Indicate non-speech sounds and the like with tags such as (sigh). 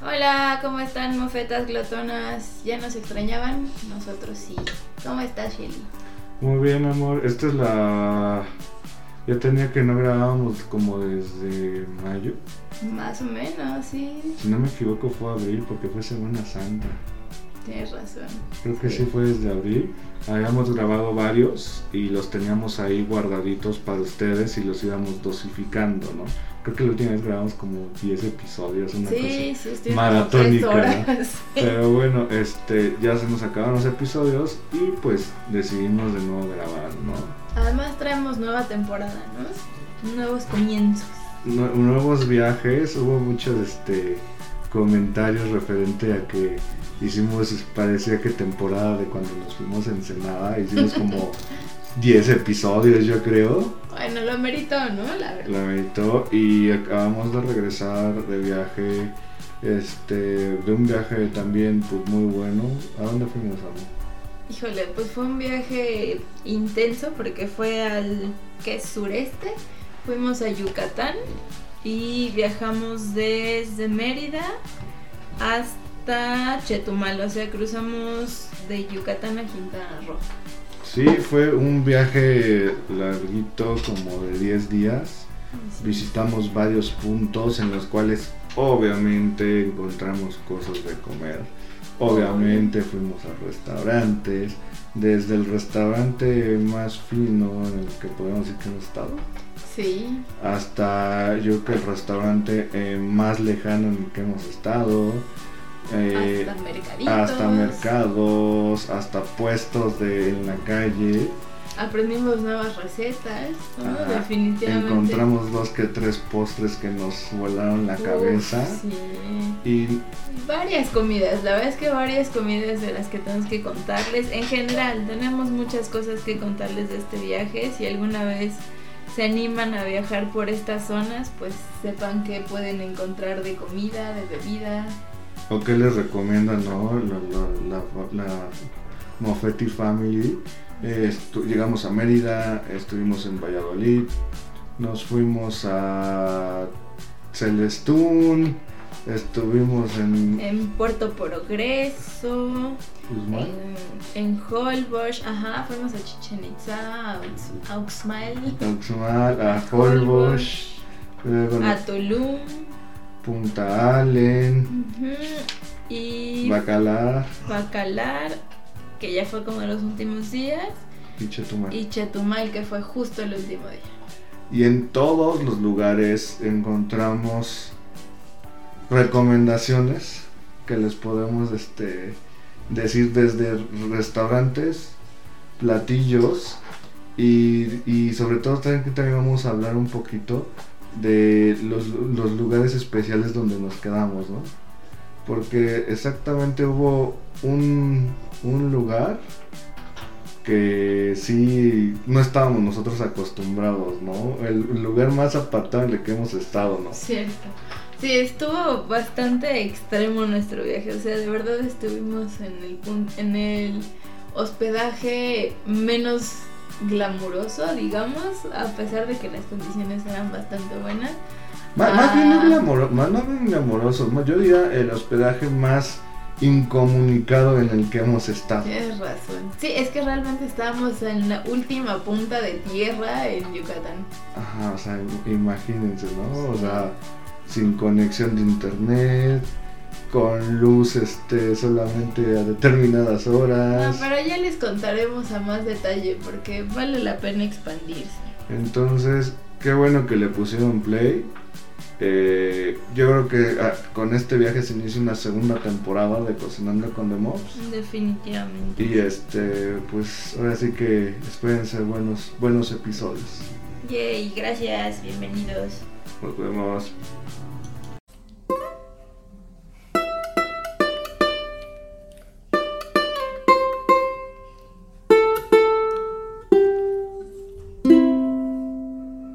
Hola, ¿cómo están, mofetas glotonas? ¿Ya nos extrañaban? Nosotros sí. ¿Cómo estás, Shelly? Muy bien, amor. Esta es la. Ya tenía que no grabábamos como desde mayo. Más o menos, sí. Si no me equivoco, fue abril porque fue Semana Santa. Tienes razón. Creo que sí fue desde abril. Habíamos grabado varios y los teníamos ahí guardaditos para ustedes y los íbamos dosificando, ¿no? Creo que la última vez grabamos como 10 episodios, una Sí, cosa sí, maratónica. ¿no? horas. (laughs) Pero bueno, este, ya se nos acabaron los episodios y pues decidimos de nuevo grabar, ¿no? Además traemos nueva temporada, ¿no? Nuevos comienzos. Nue- nuevos viajes, hubo muchos este, comentarios referente a que hicimos, parecía que temporada de cuando nos fuimos a Ensenada, hicimos como (laughs) 10 episodios yo creo, Bueno, lo meritó, ¿no? La verdad. la meditó y acabamos de regresar de viaje, este, de un viaje también pues muy bueno, ¿a dónde fuimos amor? Híjole, pues fue un viaje intenso porque fue al que es sureste. Fuimos a Yucatán y viajamos desde Mérida hasta Chetumal, o sea, cruzamos de Yucatán a Quintana Roo. Sí, fue un viaje larguito como de 10 días. Visitamos varios puntos en los cuales obviamente encontramos cosas de comer. Obviamente fuimos a restaurantes. Desde el restaurante más fino en el que podemos decir que hemos estado. Sí, Hasta yo creo que el restaurante eh, más lejano en el que hemos estado. Eh, hasta mercaditos. hasta mercados, hasta puestos de, en la calle. Aprendimos nuevas recetas, ¿no? Definitivamente. Encontramos dos que tres postres que nos volaron la Uf, cabeza. sí. Y Varias comidas, la verdad es que varias comidas de las que tenemos que contarles. En general, tenemos muchas cosas que contarles de este viaje. Si alguna vez se animan a viajar por estas zonas, pues sepan que pueden encontrar de comida, de bebida. ¿O qué les recomiendan, no? La, la, la, la Moffetti Family. Eh, llegamos a Mérida, estuvimos en Valladolid, nos fuimos a Celestún, estuvimos en En Puerto Progreso, Guzmán, en, en Holbox, ajá, fuimos a Chichen Itza, a Aux- a Uxmal, Uxmal, a (laughs) Holbox, a Tulum. Punta Allen, Y Bacalar Bacalar, que ya fue como los últimos días, y Chetumal. y Chetumal, que fue justo el último día. Y en todos los lugares encontramos recomendaciones que les podemos este, decir desde restaurantes, platillos y, y sobre todo también, también vamos a hablar un poquito de los, los lugares especiales donde nos quedamos, ¿no? Porque exactamente hubo un, un lugar que sí no estábamos nosotros acostumbrados, ¿no? El lugar más el que hemos estado, ¿no? Cierto. Sí, estuvo bastante extremo nuestro viaje. O sea, de verdad estuvimos en el en el hospedaje menos glamuroso, digamos, a pesar de que las condiciones eran bastante buenas. Má- Más, bien no Ah. glamoro- más, no bien yo diría el hospedaje más incomunicado en el que hemos estado. Tienes razón. Sí, es que realmente estábamos en la última punta de tierra en Yucatán. Ajá, o sea, imagínense, ¿no? O sea, sin conexión de internet, con luz este solamente a determinadas No, horas. pero ya les contaremos a más detalle porque vale la pena expandirse. Entonces, qué bueno que le pusieron play. Eh, yo creo que ah, con este viaje se inicia una segunda temporada de Cocinando con The Mobs. Definitivamente. Y este, pues ahora sí que espérense buenos, buenos episodios. Yay, gracias, bienvenidos. Nos vemos.